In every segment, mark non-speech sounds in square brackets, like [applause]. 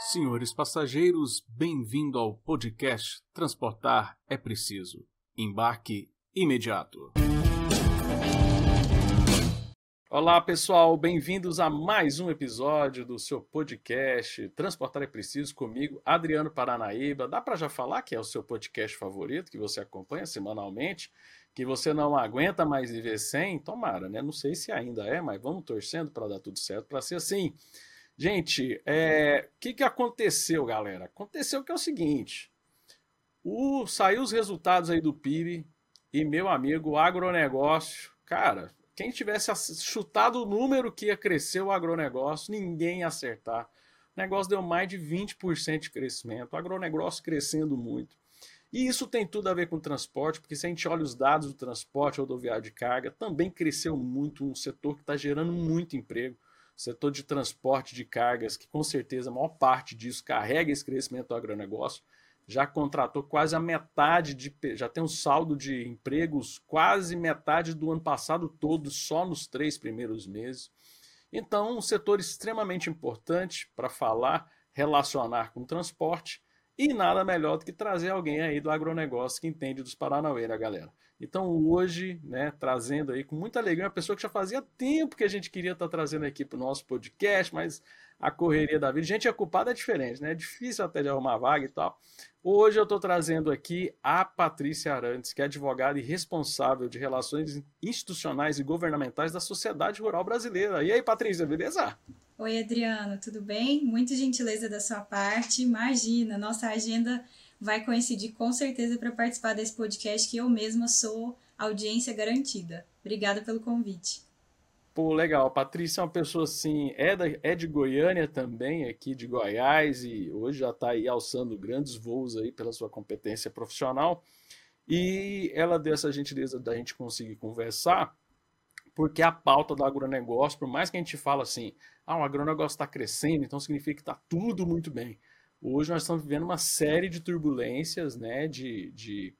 Senhores passageiros, bem-vindo ao podcast Transportar é Preciso. Embarque imediato. Olá pessoal, bem-vindos a mais um episódio do seu podcast Transportar é Preciso comigo, Adriano Paranaíba. Dá para já falar que é o seu podcast favorito, que você acompanha semanalmente, que você não aguenta mais viver sem? Tomara, né? Não sei se ainda é, mas vamos torcendo para dar tudo certo, para ser assim. Gente, é, o que, que aconteceu, galera? Aconteceu que é o seguinte: o, saiu os resultados aí do PIB e meu amigo, o agronegócio, cara, quem tivesse chutado o número que ia crescer o agronegócio, ninguém ia acertar. O negócio deu mais de 20% de crescimento, o agronegócio crescendo muito. E isso tem tudo a ver com transporte, porque se a gente olha os dados do transporte rodoviário de carga, também cresceu muito, um setor que está gerando muito emprego setor de transporte de cargas, que com certeza a maior parte disso carrega esse crescimento do agronegócio, já contratou quase a metade de. já tem um saldo de empregos quase metade do ano passado todo, só nos três primeiros meses. Então, um setor extremamente importante para falar, relacionar com o transporte, e nada melhor do que trazer alguém aí do agronegócio que entende dos Paranauê, né, galera? Então hoje, né, trazendo aí com muita alegria uma pessoa que já fazia tempo que a gente queria estar tá trazendo aqui para o nosso podcast, mas a correria da vida. Gente, a culpada é diferente, né? É difícil até de arrumar vaga e tal. Hoje eu estou trazendo aqui a Patrícia Arantes, que é advogada e responsável de relações institucionais e governamentais da Sociedade Rural Brasileira. E aí, Patrícia, beleza? Oi, Adriano, tudo bem? Muito gentileza da sua parte. Imagina, nossa agenda vai coincidir com certeza para participar desse podcast, que eu mesma sou audiência garantida. Obrigada pelo convite. Pô, legal. A Patrícia é uma pessoa assim, é, da, é de Goiânia também, aqui de Goiás, e hoje já está aí alçando grandes voos aí pela sua competência profissional. E ela deu essa gentileza da gente conseguir conversar, porque a pauta do agronegócio, por mais que a gente fale assim, ah, o agronegócio está crescendo, então significa que está tudo muito bem. Hoje nós estamos vivendo uma série de turbulências, né, de, de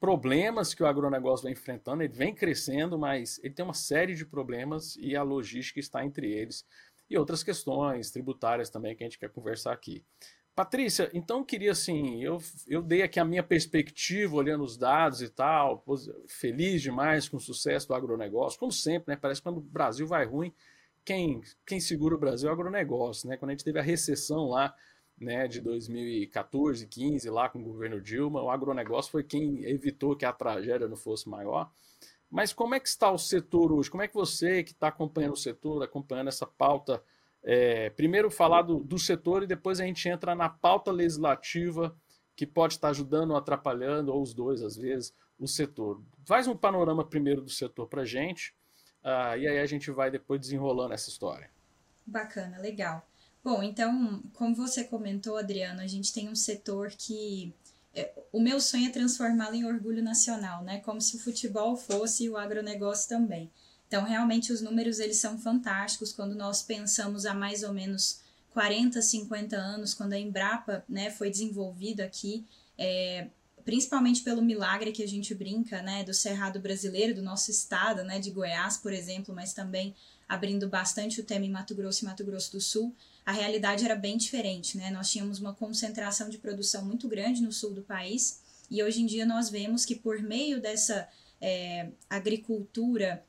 problemas que o agronegócio vem enfrentando. Ele vem crescendo, mas ele tem uma série de problemas e a logística está entre eles. E outras questões tributárias também que a gente quer conversar aqui. Patrícia, então eu queria assim, eu, eu dei aqui a minha perspectiva, olhando os dados e tal, feliz demais com o sucesso do agronegócio, como sempre, né? Parece que quando o Brasil vai ruim, quem, quem segura o Brasil é o agronegócio, né? Quando a gente teve a recessão lá, né, de 2014, 15, lá com o governo Dilma, o agronegócio foi quem evitou que a tragédia não fosse maior. Mas como é que está o setor hoje? Como é que você, que está acompanhando o setor, acompanhando essa pauta, é, primeiro falar do, do setor e depois a gente entra na pauta legislativa que pode estar ajudando ou atrapalhando, ou os dois às vezes, o setor. Faz um panorama primeiro do setor para a gente, Uh, e aí a gente vai depois desenrolando essa história. Bacana, legal. Bom, então, como você comentou, Adriano, a gente tem um setor que é, o meu sonho é transformá-lo em orgulho nacional, né? Como se o futebol fosse e o agronegócio também. Então, realmente, os números eles são fantásticos quando nós pensamos há mais ou menos 40, 50 anos, quando a Embrapa né, foi desenvolvida aqui, é, principalmente pelo milagre que a gente brinca, né, do Cerrado brasileiro, do nosso estado, né, de Goiás, por exemplo, mas também abrindo bastante o tema em Mato Grosso e Mato Grosso do Sul, a realidade era bem diferente, né? Nós tínhamos uma concentração de produção muito grande no sul do país e hoje em dia nós vemos que por meio dessa é, agricultura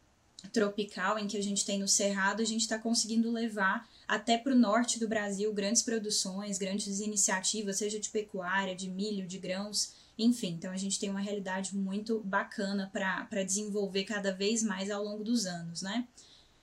tropical em que a gente tem no Cerrado, a gente está conseguindo levar até para o norte do Brasil grandes produções, grandes iniciativas, seja de pecuária, de milho, de grãos, enfim, então a gente tem uma realidade muito bacana para desenvolver cada vez mais ao longo dos anos, né?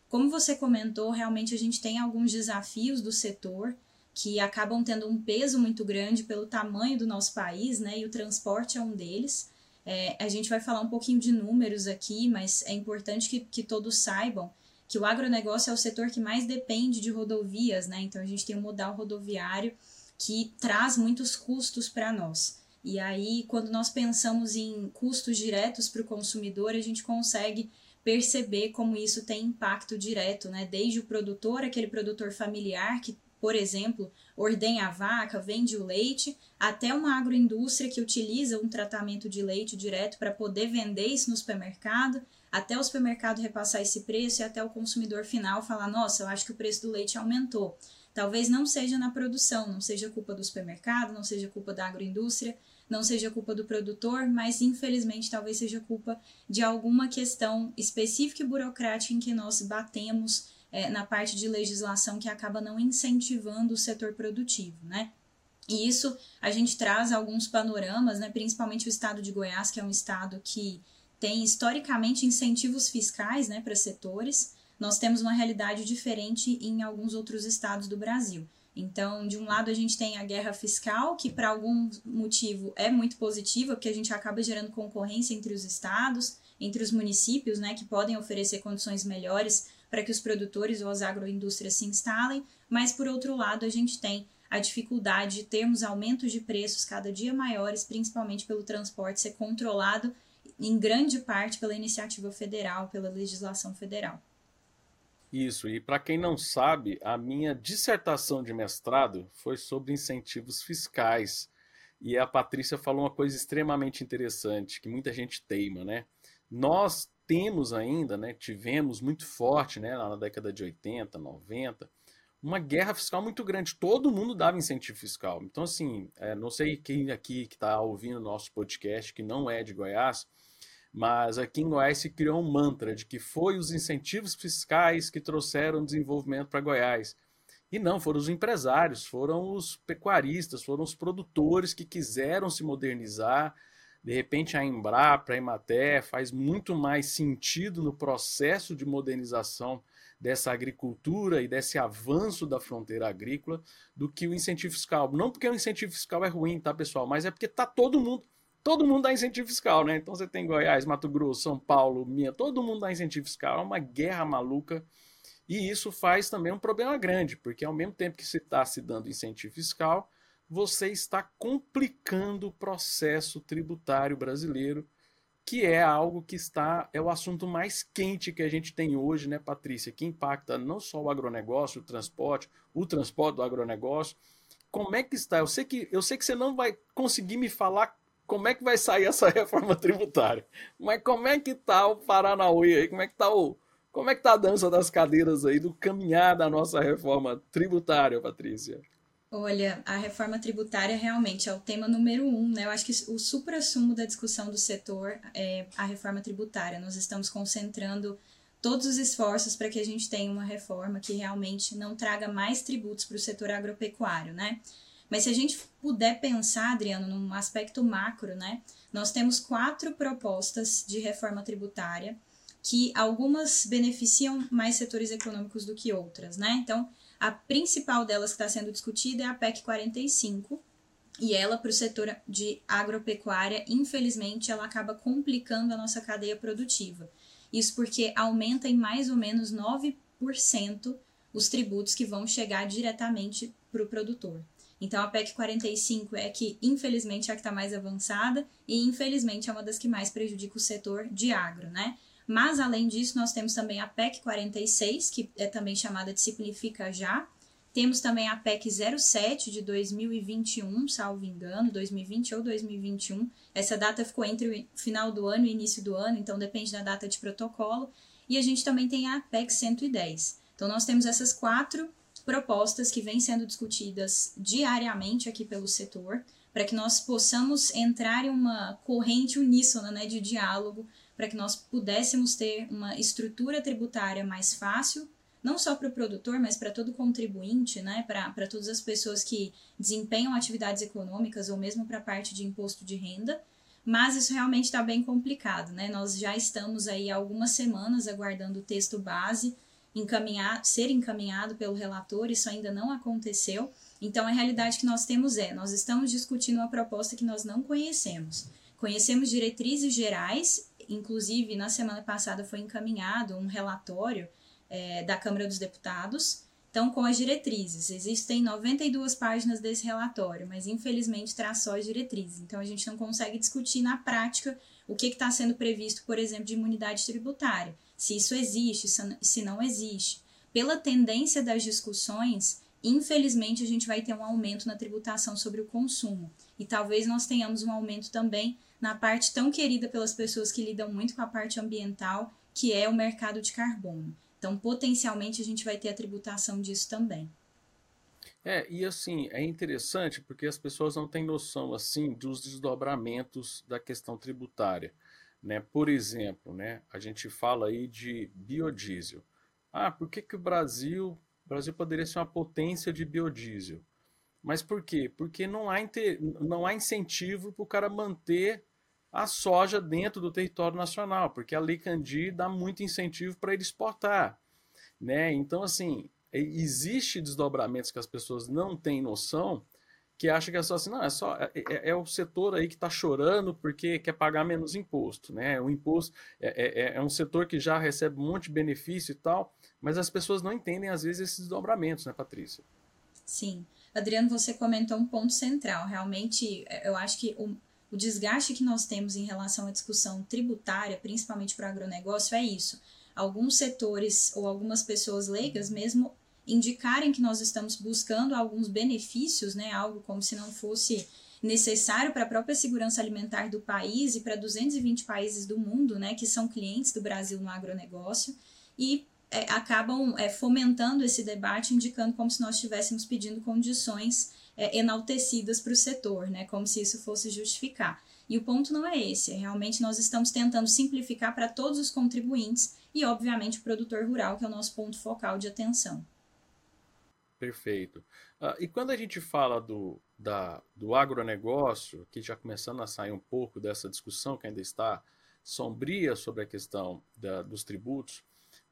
Como você comentou, realmente a gente tem alguns desafios do setor que acabam tendo um peso muito grande pelo tamanho do nosso país, né? E o transporte é um deles. É, a gente vai falar um pouquinho de números aqui, mas é importante que, que todos saibam que o agronegócio é o setor que mais depende de rodovias, né? Então a gente tem um modal rodoviário que traz muitos custos para nós. E aí, quando nós pensamos em custos diretos para o consumidor, a gente consegue perceber como isso tem impacto direto, né? Desde o produtor, aquele produtor familiar que, por exemplo, ordenha a vaca, vende o leite, até uma agroindústria que utiliza um tratamento de leite direto para poder vender isso no supermercado, até o supermercado repassar esse preço e até o consumidor final falar: nossa, eu acho que o preço do leite aumentou. Talvez não seja na produção, não seja culpa do supermercado, não seja culpa da agroindústria, não seja culpa do produtor, mas infelizmente talvez seja culpa de alguma questão específica e burocrática em que nós batemos é, na parte de legislação que acaba não incentivando o setor produtivo, né? E isso a gente traz alguns panoramas, né, principalmente o estado de Goiás, que é um estado que tem historicamente incentivos fiscais né, para setores. Nós temos uma realidade diferente em alguns outros estados do Brasil. Então, de um lado, a gente tem a guerra fiscal, que para algum motivo é muito positiva, porque a gente acaba gerando concorrência entre os estados, entre os municípios, né, que podem oferecer condições melhores para que os produtores ou as agroindústrias se instalem, mas por outro lado, a gente tem a dificuldade de termos aumentos de preços cada dia maiores, principalmente pelo transporte ser controlado em grande parte pela iniciativa federal, pela legislação federal. Isso, e para quem não sabe, a minha dissertação de mestrado foi sobre incentivos fiscais. E a Patrícia falou uma coisa extremamente interessante, que muita gente teima, né? Nós temos ainda, né, tivemos muito forte, né, na década de 80, 90, uma guerra fiscal muito grande. Todo mundo dava incentivo fiscal. Então, assim, é, não sei quem aqui que está ouvindo nosso podcast, que não é de Goiás, mas aqui em Goiás se criou um mantra de que foi os incentivos fiscais que trouxeram desenvolvimento para Goiás. E não, foram os empresários, foram os pecuaristas, foram os produtores que quiseram se modernizar. De repente, a Embrapa, a Emater faz muito mais sentido no processo de modernização dessa agricultura e desse avanço da fronteira agrícola do que o incentivo fiscal. Não porque o incentivo fiscal é ruim, tá, pessoal? Mas é porque tá todo mundo todo mundo dá incentivo fiscal, né? Então você tem Goiás, Mato Grosso, São Paulo, Minha, todo mundo dá incentivo fiscal, é uma guerra maluca. E isso faz também um problema grande, porque ao mesmo tempo que se está se dando incentivo fiscal, você está complicando o processo tributário brasileiro, que é algo que está é o assunto mais quente que a gente tem hoje, né, Patrícia, que impacta não só o agronegócio, o transporte, o transporte do agronegócio. Como é que está? Eu sei que eu sei que você não vai conseguir me falar como é que vai sair essa [laughs] reforma tributária. Mas como é que tá o Paranauê aí? Como é que tá o como é que tá a dança das cadeiras aí do caminhar da nossa reforma tributária, Patrícia? Olha, a reforma tributária realmente é o tema número um, né? Eu acho que o supra-sumo da discussão do setor é a reforma tributária. Nós estamos concentrando todos os esforços para que a gente tenha uma reforma que realmente não traga mais tributos para o setor agropecuário, né? Mas se a gente puder pensar, Adriano, num aspecto macro, né? Nós temos quatro propostas de reforma tributária que algumas beneficiam mais setores econômicos do que outras, né? Então, a principal delas que está sendo discutida é a PEC 45, e ela, para o setor de agropecuária, infelizmente, ela acaba complicando a nossa cadeia produtiva. Isso porque aumenta em mais ou menos 9% os tributos que vão chegar diretamente para o produtor. Então a PEC 45 é que, infelizmente, é a que está mais avançada e, infelizmente, é uma das que mais prejudica o setor de agro, né? Mas, além disso, nós temos também a PEC 46, que é também chamada de Simplifica Já. Temos também a PEC 07 de 2021, salvo engano, 2020 ou 2021. Essa data ficou entre o final do ano e início do ano, então depende da data de protocolo. E a gente também tem a PEC 110. Então, nós temos essas quatro propostas que vêm sendo discutidas diariamente aqui pelo setor, para que nós possamos entrar em uma corrente uníssona né, de diálogo, para que nós pudéssemos ter uma estrutura tributária mais fácil, não só para o produtor, mas para todo contribuinte, né, para todas as pessoas que desempenham atividades econômicas ou mesmo para a parte de imposto de renda. Mas isso realmente está bem complicado, né? Nós já estamos aí há algumas semanas aguardando o texto base encaminhar, ser encaminhado pelo relator, isso ainda não aconteceu. Então, a realidade que nós temos é: nós estamos discutindo uma proposta que nós não conhecemos. Conhecemos diretrizes gerais, inclusive na semana passada foi encaminhado um relatório é, da Câmara dos Deputados. Então, com as diretrizes, existem 92 páginas desse relatório, mas infelizmente traz só as diretrizes. Então, a gente não consegue discutir na prática o que está sendo previsto, por exemplo, de imunidade tributária se isso existe, se não existe. Pela tendência das discussões, infelizmente a gente vai ter um aumento na tributação sobre o consumo. E talvez nós tenhamos um aumento também na parte tão querida pelas pessoas que lidam muito com a parte ambiental, que é o mercado de carbono. Então, potencialmente, a gente vai ter a tributação disso também. É, e assim, é interessante porque as pessoas não têm noção assim dos desdobramentos da questão tributária. Né? Por exemplo, né, a gente fala aí de biodiesel. Ah, por que, que o Brasil, o Brasil poderia ser uma potência de biodiesel? Mas por quê? Porque não há, não há incentivo para o cara manter a soja dentro do território nacional, porque a Lei Candir dá muito incentivo para ele exportar. Né? Então, assim, existe desdobramentos que as pessoas não têm noção, que acha que é só assim, não, é só é, é, é o setor aí que está chorando porque quer pagar menos imposto, né? O imposto é, é, é, um setor que já recebe um monte de benefício e tal, mas as pessoas não entendem às vezes esses desdobramentos, né, Patrícia? Sim, Adriano, você comentou um ponto central. Realmente, é, eu acho que o, o desgaste que nós temos em relação à discussão tributária, principalmente para o agronegócio, é isso. Alguns setores ou algumas pessoas leigas mesmo indicarem que nós estamos buscando alguns benefícios, né, algo como se não fosse necessário para a própria segurança alimentar do país e para 220 países do mundo, né, que são clientes do Brasil no agronegócio, e é, acabam é, fomentando esse debate, indicando como se nós estivéssemos pedindo condições é, enaltecidas para o setor, né, como se isso fosse justificar. E o ponto não é esse, é realmente nós estamos tentando simplificar para todos os contribuintes e, obviamente, o produtor rural, que é o nosso ponto focal de atenção. Perfeito. Uh, e quando a gente fala do, da, do agronegócio, que já começando a sair um pouco dessa discussão que ainda está sombria sobre a questão da, dos tributos,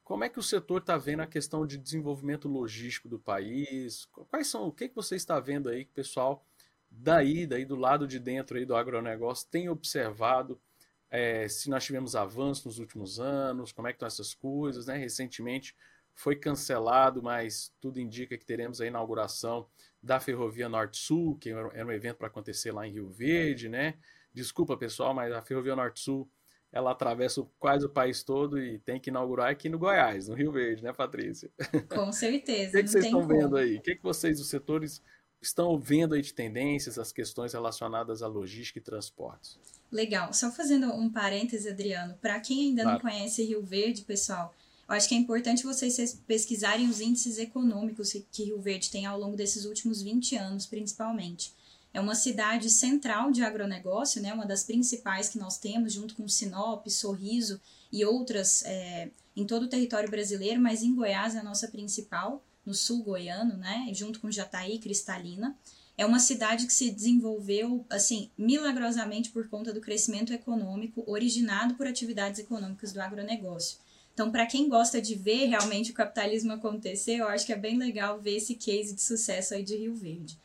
como é que o setor está vendo a questão de desenvolvimento logístico do país? Quais são, o que, que você está vendo aí que o pessoal daí, daí do lado de dentro aí do agronegócio tem observado? É, se nós tivemos avanços nos últimos anos, como é que estão essas coisas, né? Recentemente foi cancelado, mas tudo indica que teremos a inauguração da Ferrovia Norte-Sul, que era um evento para acontecer lá em Rio Verde, né? Desculpa, pessoal, mas a Ferrovia Norte-Sul ela atravessa quase o país todo e tem que inaugurar aqui no Goiás, no Rio Verde, né, Patrícia? Com certeza. o [laughs] que, que vocês estão como. vendo aí? O que, que vocês, os setores, estão vendo aí de tendências, as questões relacionadas à logística e transportes? Legal. Só fazendo um parêntese, Adriano, para quem ainda claro. não conhece Rio Verde, pessoal, eu acho que é importante vocês pesquisarem os índices econômicos que Rio Verde tem ao longo desses últimos 20 anos, principalmente. É uma cidade central de agronegócio, né, uma das principais que nós temos, junto com Sinop, Sorriso e outras é, em todo o território brasileiro, mas em Goiás é a nossa principal, no sul goiano, né, junto com Jataí Cristalina. É uma cidade que se desenvolveu, assim, milagrosamente por conta do crescimento econômico originado por atividades econômicas do agronegócio. Então, para quem gosta de ver realmente o capitalismo acontecer, eu acho que é bem legal ver esse case de sucesso aí de Rio Verde.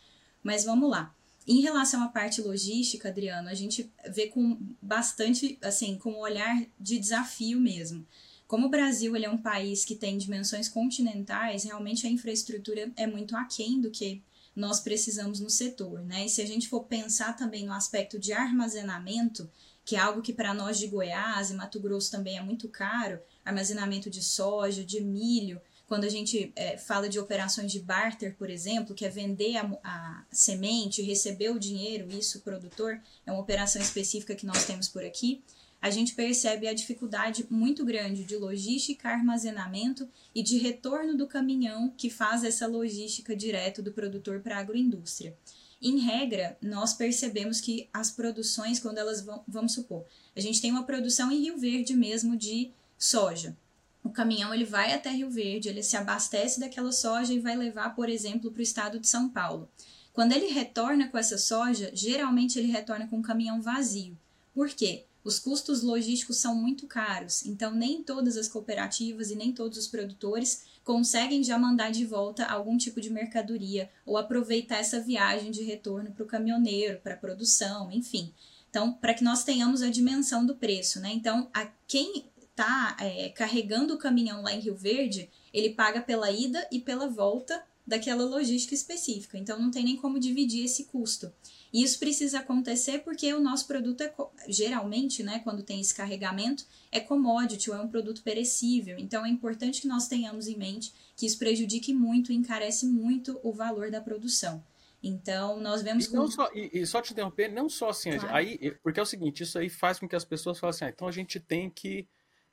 Mas vamos lá. Em relação à parte logística, Adriano, a gente vê com bastante, assim, com um olhar de desafio mesmo. Como o Brasil ele é um país que tem dimensões continentais, realmente a infraestrutura é muito aquém do que nós precisamos no setor, né? E se a gente for pensar também no aspecto de armazenamento, que é algo que para nós de Goiás e Mato Grosso também é muito caro, armazenamento de soja, de milho. Quando a gente é, fala de operações de barter, por exemplo, que é vender a, a semente receber o dinheiro, isso, o produtor, é uma operação específica que nós temos por aqui a gente percebe a dificuldade muito grande de logística, armazenamento e de retorno do caminhão que faz essa logística direto do produtor para a agroindústria. Em regra, nós percebemos que as produções, quando elas vão, vamos supor, a gente tem uma produção em Rio Verde mesmo de soja. O caminhão ele vai até Rio Verde, ele se abastece daquela soja e vai levar, por exemplo, para o estado de São Paulo. Quando ele retorna com essa soja, geralmente ele retorna com um caminhão vazio. Por quê? Os custos logísticos são muito caros, então nem todas as cooperativas e nem todos os produtores conseguem já mandar de volta algum tipo de mercadoria ou aproveitar essa viagem de retorno para o caminhoneiro, para a produção, enfim. Então, para que nós tenhamos a dimensão do preço, né? Então, a quem está é, carregando o caminhão lá em Rio Verde, ele paga pela ida e pela volta daquela logística específica. Então, não tem nem como dividir esse custo. E isso precisa acontecer porque o nosso produto é geralmente, né, quando tem esse carregamento, é commodity ou é um produto perecível. Então é importante que nós tenhamos em mente que isso prejudique muito e encarece muito o valor da produção. Então, nós vemos e, com... só, e, e, só te interromper, não só assim, claro. aí, porque é o seguinte, isso aí faz com que as pessoas falem assim, ah, então a gente tem que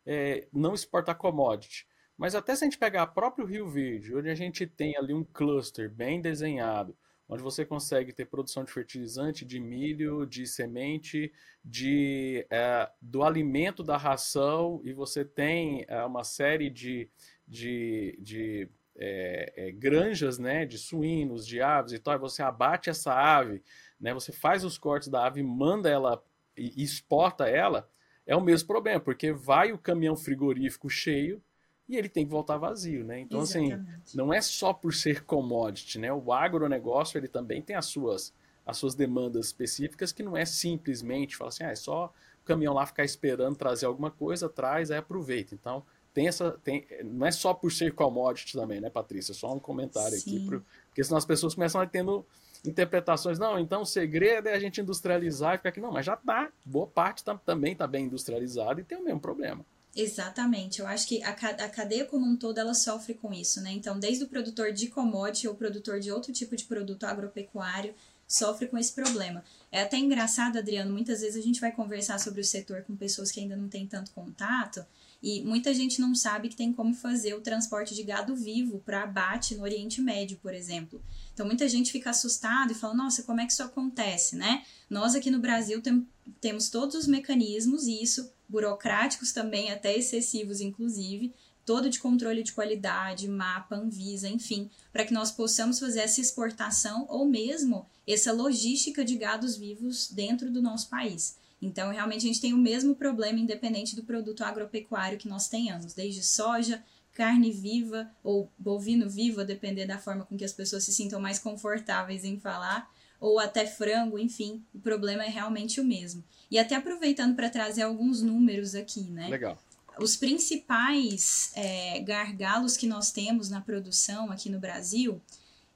é, não exportar commodity. Mas até se a gente pegar o próprio Rio Verde, onde a gente tem ali um cluster bem desenhado, onde você consegue ter produção de fertilizante, de milho, de semente, de, é, do alimento da ração, e você tem é, uma série de, de, de é, é granjas né, de suínos, de aves e tal, e você abate essa ave, né, você faz os cortes da ave, manda ela e exporta ela, é o mesmo problema, porque vai o caminhão frigorífico cheio, e ele tem que voltar vazio, né? Então, assim, Exatamente. assim, não é só por ser commodity, né? O agronegócio, ele também tem as suas, as suas demandas específicas, que não é simplesmente falar assim, ah, é só o caminhão lá ficar esperando trazer alguma coisa, traz, aí aproveita. Então, tem essa, tem, não é só por ser commodity também, né, Patrícia? Só um comentário Sim. aqui, pro, porque senão as pessoas começam a tendo interpretações, não, então o segredo é a gente industrializar e ficar aqui, não, mas já tá, boa parte tá, também está bem industrializada e tem o mesmo problema. Exatamente, eu acho que a, cadeia como um todo ela sofre com isso, né? Então, desde o produtor de commodity ou produtor de outro tipo de produto agropecuário, sofre com esse problema. É até engraçado, Adriano, muitas vezes a gente vai conversar sobre o setor com pessoas que ainda não têm tanto contato, e muita gente não sabe que tem como fazer o transporte de gado vivo para abate no Oriente Médio, por exemplo. Então muita gente fica assustada e fala: "Nossa, como é que isso acontece?", né? Nós aqui no Brasil tem, temos todos os mecanismos e isso burocráticos também, até excessivos, inclusive, todo de controle de qualidade, mapa, Anvisa, enfim, para que nós possamos fazer essa exportação ou mesmo essa logística de gados vivos dentro do nosso país. Então, realmente, a gente tem o mesmo problema, independente do produto agropecuário que nós tenhamos, desde soja, carne viva ou bovino vivo, a depender da forma com que as pessoas se sintam mais confortáveis em falar, ou até frango, enfim, o problema é realmente o mesmo. E até aproveitando para trazer alguns números aqui, né? Legal. Os principais é, gargalos que nós temos na produção aqui no Brasil,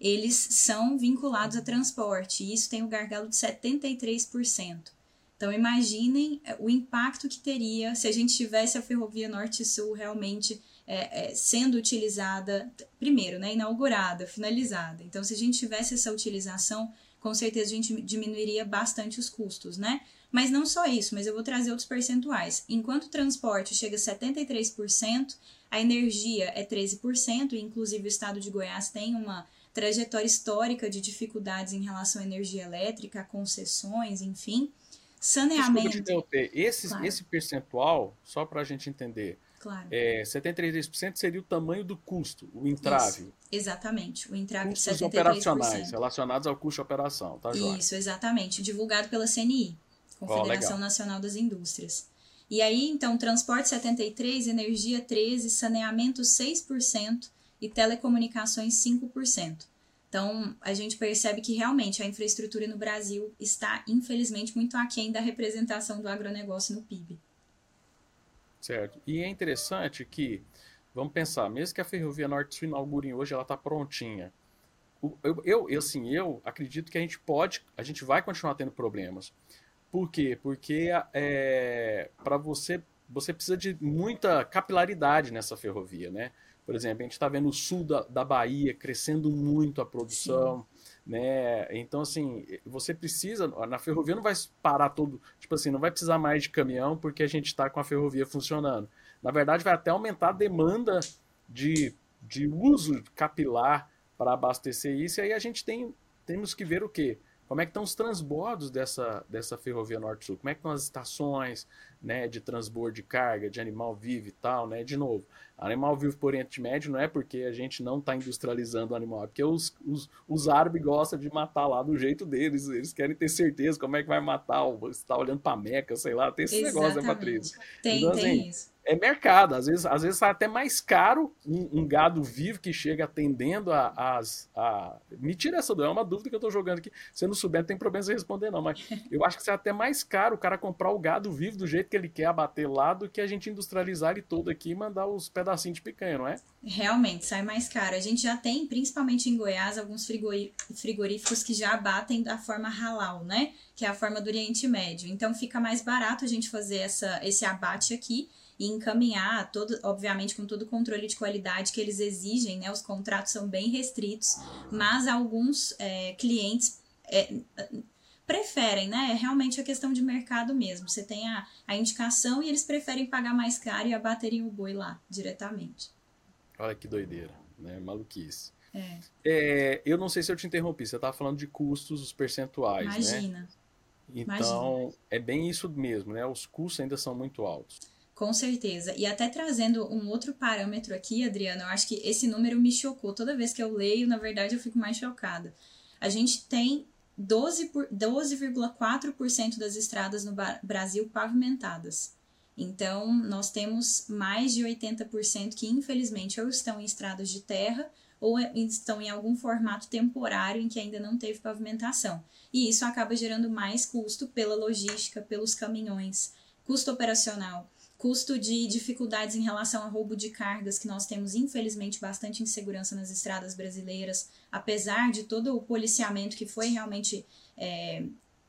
eles são vinculados a transporte, e isso tem o um gargalo de 73%. Então imaginem é, o impacto que teria se a gente tivesse a ferrovia Norte-Sul realmente é, é, sendo utilizada, primeiro, né, inaugurada, finalizada. Então, se a gente tivesse essa utilização, com certeza a gente diminuiria bastante os custos, né? Mas não só isso, mas eu vou trazer outros percentuais. Enquanto o transporte chega a 73%, a energia é 13%, e inclusive o estado de Goiás tem uma trajetória histórica de dificuldades em relação à energia elétrica, concessões, enfim. Saneamento. Desculpa esse, claro. esse percentual, só para a gente entender, Claro. É, 73% seria o tamanho do custo, o entrave. Isso, exatamente, o entrave Custos de 73%. operacionais, relacionados ao custo de operação, tá, Joia? Isso, exatamente, divulgado pela CNI, Confederação oh, Nacional das Indústrias. E aí, então, transporte 73%, energia 13%, saneamento 6% e telecomunicações 5%. Então, a gente percebe que realmente a infraestrutura no Brasil está, infelizmente, muito aquém da representação do agronegócio no PIB. Certo. E é interessante que, vamos pensar, mesmo que a Ferrovia Norte-Sul inaugure hoje, ela está prontinha. Eu, eu, assim, eu acredito que a gente pode, a gente vai continuar tendo problemas. Por quê? Porque é, para você, você precisa de muita capilaridade nessa ferrovia, né? Por exemplo, a gente está vendo o sul da, da Bahia crescendo muito a produção. Sim né? Então, assim, você precisa, na ferrovia não vai parar todo, tipo assim, não vai precisar mais de caminhão porque a gente está com a ferrovia funcionando. Na verdade, vai até aumentar a demanda de, de uso capilar para abastecer isso, e aí a gente tem, temos que ver o quê? Como é que estão os transbordos dessa, dessa ferrovia Norte-Sul? Como é que estão as estações né, de transbordo de carga, de animal vivo e tal, né? De novo, animal vivo por Oriente Médio não é porque a gente não está industrializando o animal, é porque os, os, os árabes gostam de matar lá do jeito deles, eles querem ter certeza como é que vai matar, você está olhando para Meca, sei lá, tem esse Exatamente. negócio, né, Patrícia? Tem, então, assim, tem isso é mercado. Às vezes, às vezes sai até mais caro um, um gado vivo que chega atendendo a. A... Me tira essa dúvida, é uma dúvida que eu estou jogando aqui. Se não souber, não tem problema você responder, não. Mas eu acho que sai até mais caro o cara comprar o gado vivo do jeito que ele quer abater lá do que a gente industrializar ele todo aqui e mandar os pedacinhos de picanha, não é? Realmente, sai mais caro. A gente já tem, principalmente em Goiás, alguns frigoríficos que já abatem da forma halal, né? Que é a forma do Oriente Médio. Então fica mais barato a gente fazer essa, esse abate aqui e encaminhar, todo, obviamente com todo o controle de qualidade que eles exigem, né? Os contratos são bem restritos, mas alguns é, clientes é, preferem, né? É realmente a questão de mercado mesmo. Você tem a, a indicação e eles preferem pagar mais caro e abaterem o boi lá diretamente. Olha que doideira, né? Maluquice. É. É, eu não sei se eu te interrompi, você estava falando de custos, os percentuais, Imagina. né? Então, é bem isso mesmo, né? Os custos ainda são muito altos. Com certeza. E até trazendo um outro parâmetro aqui, Adriana, eu acho que esse número me chocou. Toda vez que eu leio, na verdade, eu fico mais chocada. A gente tem 12,4% 12 das estradas no Brasil pavimentadas. Então, nós temos mais de 80% que, infelizmente, ou estão em estradas de terra ou estão em algum formato temporário em que ainda não teve pavimentação. E isso acaba gerando mais custo pela logística, pelos caminhões, custo operacional, custo de dificuldades em relação a roubo de cargas, que nós temos infelizmente bastante insegurança nas estradas brasileiras, apesar de todo o policiamento que foi realmente é,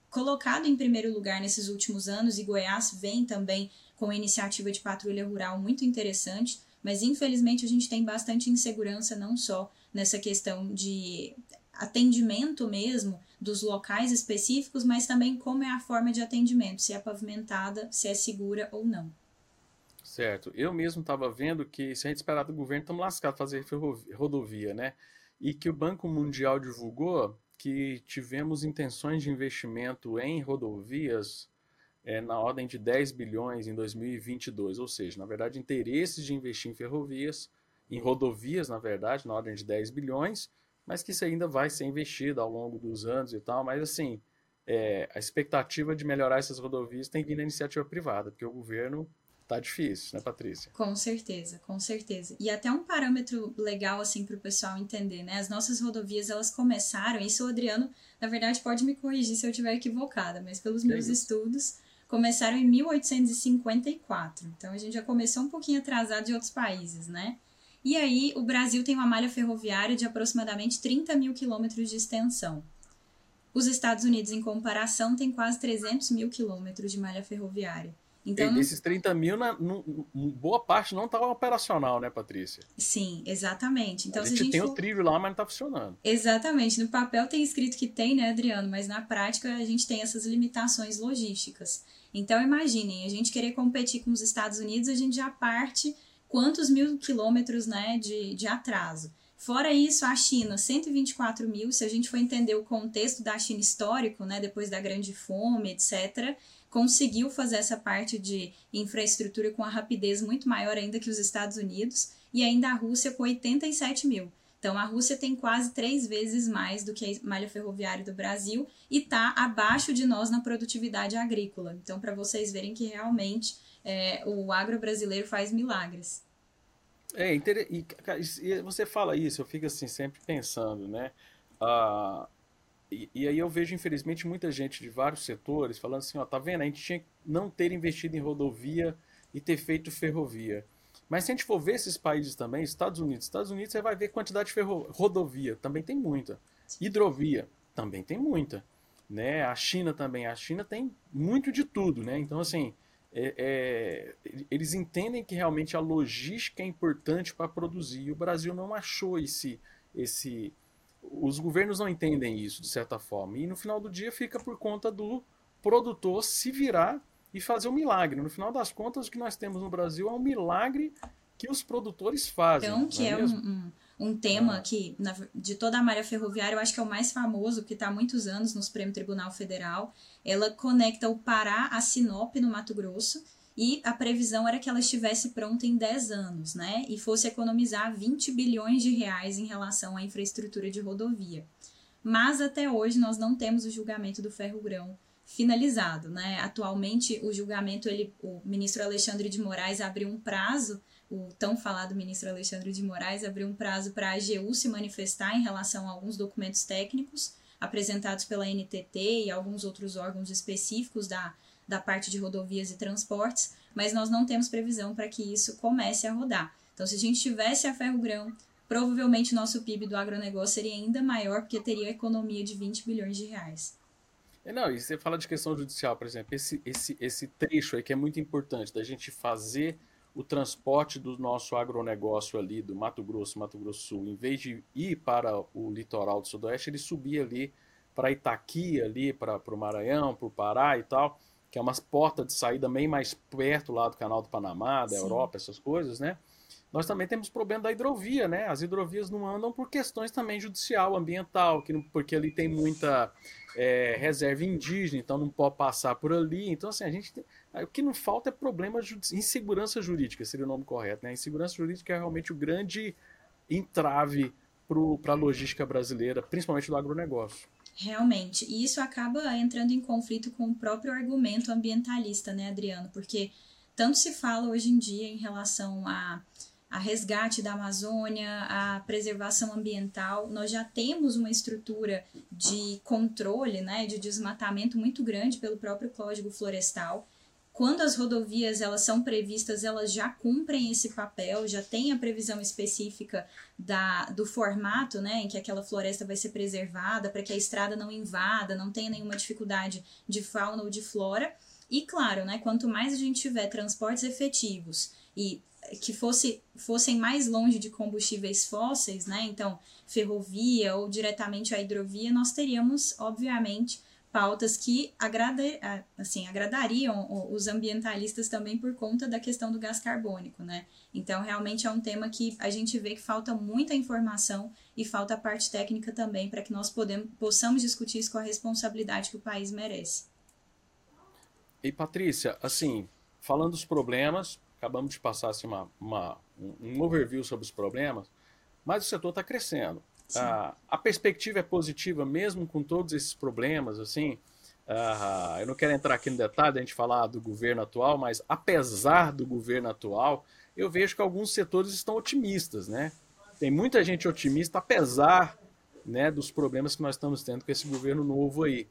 colocado em primeiro lugar nesses últimos anos, e Goiás vem também com uma iniciativa de patrulha rural muito interessante mas infelizmente a gente tem bastante insegurança não só nessa questão de atendimento mesmo dos locais específicos, mas também como é a forma de atendimento, se é pavimentada, se é segura ou não. Certo. Eu mesmo estava vendo que se a gente esperar do governo, estamos lascados fazer rodovia, né? E que o Banco Mundial divulgou que tivemos intenções de investimento em rodovias é, na ordem de 10 bilhões em 2022, ou seja, na verdade, interesses de investir em ferrovias, em rodovias, na verdade, na ordem de 10 bilhões, mas que isso ainda vai ser investido ao longo dos anos e tal, mas assim, é, a expectativa de melhorar essas rodovias tem vindo da iniciativa privada, porque o governo tá difícil, né, Patrícia? Com certeza, com certeza. E até um parâmetro legal assim para o pessoal entender, né? As nossas rodovias elas começaram. Isso o Adriano, na verdade, pode me corrigir se eu estiver equivocada, mas pelos meus estudos, começaram em 1854. Então a gente já começou um pouquinho atrasado de outros países, né? E aí o Brasil tem uma malha ferroviária de aproximadamente 30 mil quilômetros de extensão. Os Estados Unidos, em comparação, têm quase 300 mil quilômetros de malha ferroviária. Então, e desses 30 mil, na, boa parte não estava operacional, né, Patrícia? Sim, exatamente. Então, a gente, a gente tem for... o trilho lá, mas não está funcionando. Exatamente. No papel tem escrito que tem, né, Adriano? Mas na prática a gente tem essas limitações logísticas. Então, imaginem, a gente querer competir com os Estados Unidos, a gente já parte quantos mil quilômetros né, de, de atraso. Fora isso, a China, 124 mil, se a gente for entender o contexto da China histórico, né, depois da Grande Fome, etc., conseguiu fazer essa parte de infraestrutura com a rapidez muito maior ainda que os Estados Unidos, e ainda a Rússia com 87 mil. Então, a Rússia tem quase três vezes mais do que a malha ferroviária do Brasil e está abaixo de nós na produtividade agrícola. Então, para vocês verem que realmente é, o agro brasileiro faz milagres. É, e, e você fala isso, eu fico assim sempre pensando, né? Ah, e, e, aí eu vejo, infelizmente, muita gente de vários setores falando assim, ó, tá vendo? A gente tinha que não ter investido em rodovia e ter feito ferrovia. Mas se a gente for ver esses países também, Estados Unidos, Estados Unidos você vai ver quantidade de ferro, rodovia, também tem muita. Hidrovia, também tem muita. Né? A China também, a China tem muito de tudo, né? Então, assim, é, é, eles entendem que realmente a logística é importante para produzir. E o Brasil não achou esse, esse. Os governos não entendem isso, de certa forma. E no final do dia fica por conta do produtor se virar e fazer um milagre. No final das contas, o que nós temos no Brasil é um milagre que os produtores fazem. Então, que é, é um, um, tema que, na, de toda a malha ferroviária, eu acho que é o mais famoso, que está há muitos anos no Supremo Tribunal Federal. Ela conecta o Pará a Sinop, no Mato Grosso, e a previsão era que ela estivesse pronta em 10 anos, né? E fosse economizar 20 bilhões de reais em relação à infraestrutura de rodovia. Mas até hoje nós não temos o julgamento do ferro-grão finalizado, né? Atualmente o julgamento ele, o ministro Alexandre de Moraes abriu um prazo, o tão falado ministro Alexandre de Moraes abriu um prazo para a AGU se manifestar em relação a alguns documentos técnicos apresentados pela NTT e alguns outros órgãos específicos da, da parte de rodovias e transportes, mas nós não temos previsão para que isso comece a rodar. Então, se a gente tivesse a ferro-grão, provavelmente nosso PIB do agronegócio seria ainda maior, porque teria economia de 20 bilhões de reais. É, não, e você fala de questão judicial, por exemplo, esse, esse, esse trecho aí que é muito importante, da gente fazer o transporte do nosso agronegócio ali, do Mato Grosso, Mato Grosso Sul, em vez de ir para o litoral do Sudoeste, ele subia ali para Itaqui, ali para o Maranhão, para o Pará e tal, que é umas portas de saída bem mais perto lá do canal do Panamá, da Sim. Europa, essas coisas, né? Nós também temos problema da hidrovia, né? As hidrovias não andam por questões também judicial, ambiental, que não, porque ali tem muita é, reserva indígena, então não pode passar por ali. Então, assim, a gente tem, o que não falta é problema insegurança jurídica, seria o nome correto, né? Insegurança jurídica é realmente o grande entrave para a logística brasileira, principalmente do agronegócio. Realmente. E isso acaba entrando em conflito com o próprio argumento ambientalista, né, Adriano? Porque tanto se fala hoje em dia em relação a, a resgate da Amazônia, a preservação ambiental, nós já temos uma estrutura de controle, né, de desmatamento muito grande pelo próprio Código Florestal. Quando as rodovias elas são previstas, elas já cumprem esse papel, já tem a previsão específica da, do formato né, em que aquela floresta vai ser preservada, para que a estrada não invada, não tenha nenhuma dificuldade de fauna ou de flora. E claro, né, quanto mais a gente tiver transportes efetivos e que fosse, fossem mais longe de combustíveis fósseis, né, então ferrovia ou diretamente a hidrovia, nós teríamos, obviamente, pautas que agrada, assim, agradariam os ambientalistas também por conta da questão do gás carbônico, né? Então, realmente é um tema que a gente vê que falta muita informação e falta a parte técnica também para que nós podemos, possamos discutir isso com a responsabilidade que o país merece. E Patrícia, assim, falando dos problemas, acabamos de passar assim, uma, uma, um overview sobre os problemas, mas o setor está crescendo. Ah, a perspectiva é positiva mesmo com todos esses problemas, assim. Ah, eu não quero entrar aqui no detalhe, a gente falar do governo atual, mas apesar do governo atual, eu vejo que alguns setores estão otimistas, né? Tem muita gente otimista, apesar né, dos problemas que nós estamos tendo com esse governo novo aí.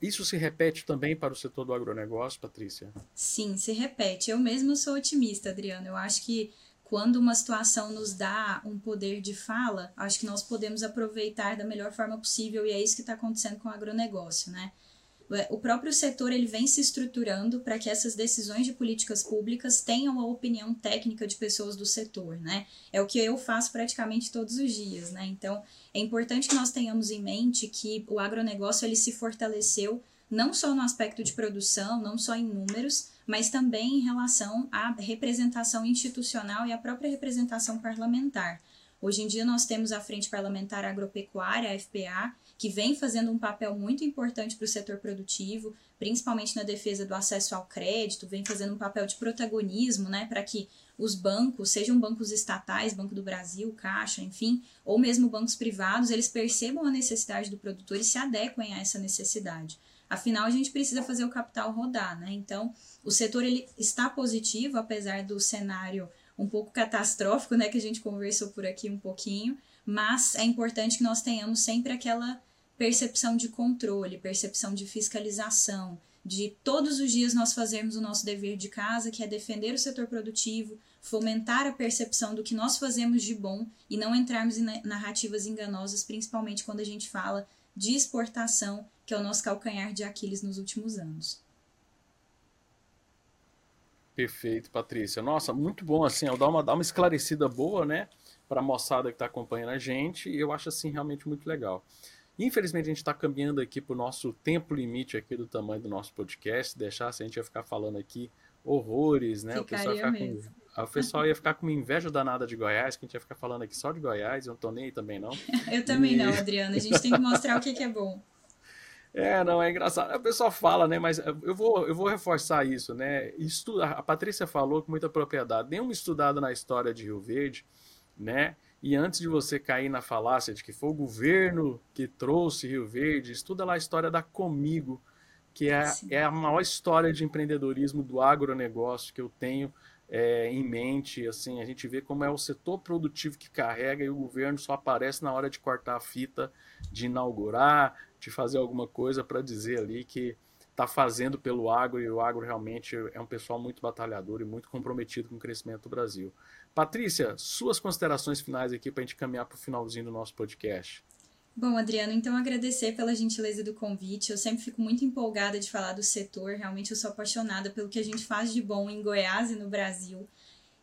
Isso se repete também para o setor do agronegócio, Patrícia? Sim, se repete. Eu mesmo sou otimista, Adriano. Eu acho que quando uma situação nos dá um poder de fala, acho que nós podemos aproveitar da melhor forma possível e é isso que está acontecendo com o agronegócio, né? O próprio setor ele vem se estruturando para que essas decisões de políticas públicas tenham a opinião técnica de pessoas do setor, né? É o que eu faço praticamente todos os dias, né? Então, é importante que nós tenhamos em mente que o agronegócio ele se fortaleceu não só no aspecto de produção, não só em números, mas também em relação à representação institucional e à própria representação parlamentar. Hoje em dia nós temos a Frente Parlamentar Agropecuária, a FPA, que vem fazendo um papel muito importante para o setor produtivo, principalmente na defesa do acesso ao crédito, vem fazendo um papel de protagonismo, né, para que os bancos, sejam bancos estatais, Banco do Brasil, Caixa, enfim, ou mesmo bancos privados, eles percebam a necessidade do produtor e se adequem a essa necessidade. Afinal, a gente precisa fazer o capital rodar, né? Então, o setor ele está positivo, apesar do cenário um pouco catastrófico, né, que a gente conversou por aqui um pouquinho, mas é importante que nós tenhamos sempre aquela percepção de controle, percepção de fiscalização, de todos os dias nós fazermos o nosso dever de casa, que é defender o setor produtivo, fomentar a percepção do que nós fazemos de bom e não entrarmos em narrativas enganosas, principalmente quando a gente fala de exportação, que é o nosso calcanhar de Aquiles nos últimos anos. Perfeito, Patrícia. Nossa, muito bom assim, dá uma, dá uma esclarecida boa, né, para a moçada que está acompanhando a gente, e eu acho assim realmente muito legal. Infelizmente a gente está caminhando aqui para o nosso tempo limite aqui do tamanho do nosso podcast. Deixar se a gente ia ficar falando aqui horrores, né? o pessoal, ia ficar com, [laughs] o pessoal ia ficar com uma inveja danada de Goiás, que a gente ia ficar falando aqui só de Goiás. Eu não tô nem aí também, não. [laughs] eu também e... não, Adriana. A gente tem que mostrar o que, que é bom. [laughs] É, não, é engraçado. O pessoal fala, né? Mas eu vou, eu vou reforçar isso, né? Estuda, a Patrícia falou com muita propriedade. Dê uma estudada na história de Rio Verde, né? E antes de você cair na falácia de que foi o governo que trouxe Rio Verde, estuda lá a história da Comigo, que é, é a maior história de empreendedorismo do agronegócio que eu tenho é, em mente. Assim, a gente vê como é o setor produtivo que carrega e o governo só aparece na hora de cortar a fita, de inaugurar, de fazer alguma coisa para dizer ali que está fazendo pelo agro e o agro realmente é um pessoal muito batalhador e muito comprometido com o crescimento do Brasil. Patrícia, suas considerações finais aqui para a gente caminhar para o finalzinho do nosso podcast. Bom, Adriano, então agradecer pela gentileza do convite. Eu sempre fico muito empolgada de falar do setor. Realmente eu sou apaixonada pelo que a gente faz de bom em Goiás e no Brasil.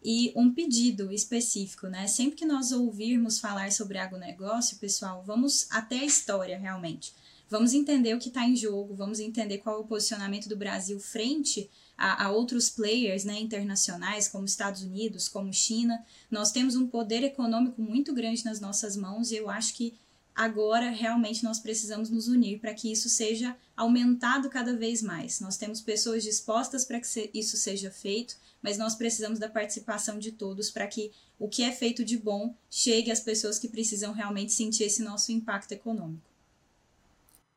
E um pedido específico, né? Sempre que nós ouvirmos falar sobre agronegócio, pessoal, vamos até a história realmente. Vamos entender o que está em jogo, vamos entender qual é o posicionamento do Brasil frente a, a, outros players né, internacionais, como Estados Unidos, como China. Nós temos um poder econômico muito grande nas nossas mãos e eu acho que agora realmente nós precisamos nos unir para que isso seja aumentado cada vez mais. Nós temos pessoas dispostas para que isso seja feito, mas nós precisamos da participação de todos para que o que é feito de bom chegue às pessoas que precisam realmente sentir esse nosso impacto econômico.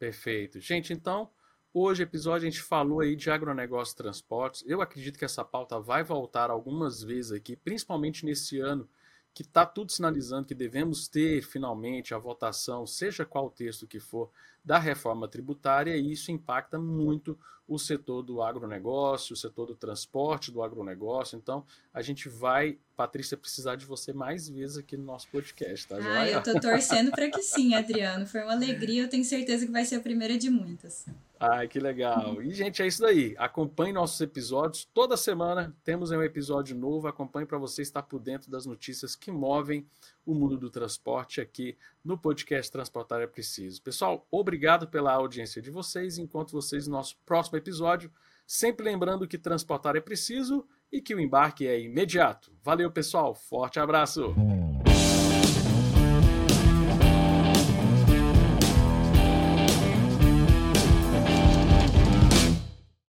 Perfeito. Gente, então, hoje episódio a gente falou aí de agronegócio e transportes. Eu acredito que essa pauta vai voltar algumas vezes aqui, principalmente nesse ano que está tudo sinalizando que devemos ter finalmente a votação, seja qual texto que for, da reforma tributária, e isso impacta muito o setor do agronegócio, o setor do transporte do agronegócio. Então, a gente vai, Patrícia, precisar de você mais vezes aqui no nosso podcast, tá? Ah, eu tô torcendo para que sim, Adriano. Foi uma alegria, eu tenho certeza que vai ser a primeira de muitas. Ai, que legal. E, gente, é isso daí. Acompanhe nossos episódios. Toda semana temos um episódio novo. Acompanhe para você estar por dentro das notícias que movem o mundo do transporte aqui no podcast Transportar é Preciso. Pessoal, obrigado pela audiência de vocês. Encontro vocês no nosso próximo episódio. Sempre lembrando que transportar é preciso e que o embarque é imediato. Valeu, pessoal. Forte abraço.